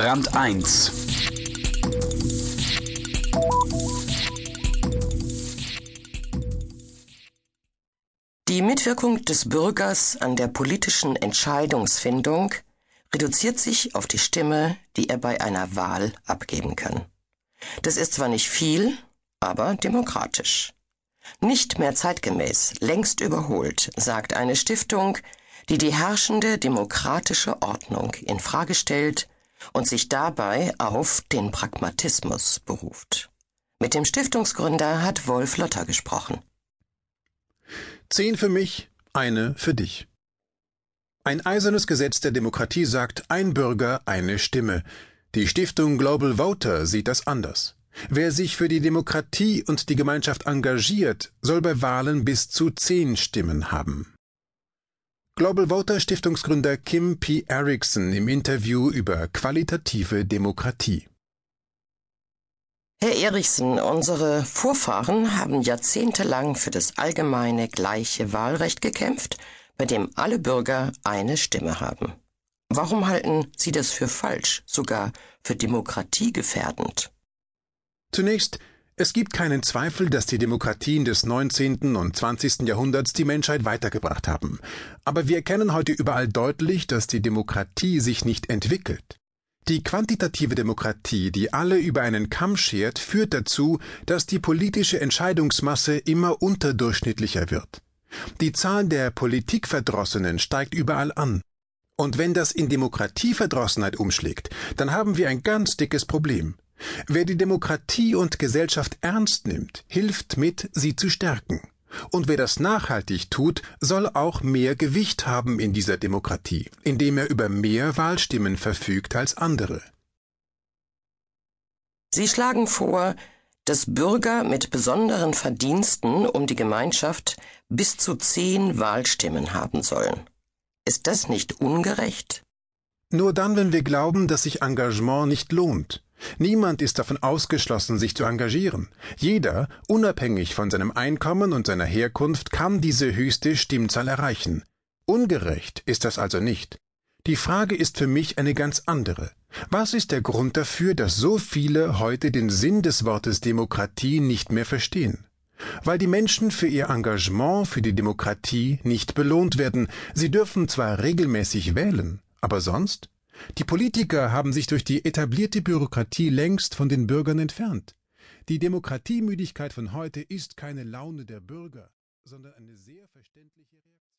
Brand 1 Die Mitwirkung des Bürgers an der politischen Entscheidungsfindung reduziert sich auf die Stimme, die er bei einer Wahl abgeben kann. Das ist zwar nicht viel, aber demokratisch. Nicht mehr zeitgemäß, längst überholt, sagt eine Stiftung, die die herrschende demokratische Ordnung in Frage stellt und sich dabei auf den Pragmatismus beruft. Mit dem Stiftungsgründer hat Wolf Lotter gesprochen. Zehn für mich, eine für dich. Ein eisernes Gesetz der Demokratie sagt, ein Bürger, eine Stimme. Die Stiftung Global Voter sieht das anders. Wer sich für die Demokratie und die Gemeinschaft engagiert, soll bei Wahlen bis zu zehn Stimmen haben. Global Voter Stiftungsgründer Kim P. Erickson im Interview über qualitative Demokratie. Herr Erichsen, unsere Vorfahren haben jahrzehntelang für das allgemeine gleiche Wahlrecht gekämpft, bei dem alle Bürger eine Stimme haben. Warum halten Sie das für falsch, sogar für demokratiegefährdend? Zunächst, es gibt keinen Zweifel, dass die Demokratien des 19. und 20. Jahrhunderts die Menschheit weitergebracht haben. Aber wir erkennen heute überall deutlich, dass die Demokratie sich nicht entwickelt. Die quantitative Demokratie, die alle über einen Kamm schert, führt dazu, dass die politische Entscheidungsmasse immer unterdurchschnittlicher wird. Die Zahl der Politikverdrossenen steigt überall an. Und wenn das in Demokratieverdrossenheit umschlägt, dann haben wir ein ganz dickes Problem. Wer die Demokratie und Gesellschaft ernst nimmt, hilft mit, sie zu stärken. Und wer das nachhaltig tut, soll auch mehr Gewicht haben in dieser Demokratie, indem er über mehr Wahlstimmen verfügt als andere. Sie schlagen vor, dass Bürger mit besonderen Verdiensten um die Gemeinschaft bis zu zehn Wahlstimmen haben sollen. Ist das nicht ungerecht? Nur dann, wenn wir glauben, dass sich Engagement nicht lohnt. Niemand ist davon ausgeschlossen, sich zu engagieren. Jeder, unabhängig von seinem Einkommen und seiner Herkunft, kann diese höchste Stimmzahl erreichen. Ungerecht ist das also nicht. Die Frage ist für mich eine ganz andere. Was ist der Grund dafür, dass so viele heute den Sinn des Wortes Demokratie nicht mehr verstehen? Weil die Menschen für ihr Engagement für die Demokratie nicht belohnt werden. Sie dürfen zwar regelmäßig wählen, aber sonst? Die Politiker haben sich durch die etablierte Bürokratie längst von den Bürgern entfernt. Die Demokratiemüdigkeit von heute ist keine Laune der Bürger, sondern eine sehr verständliche Reaktion.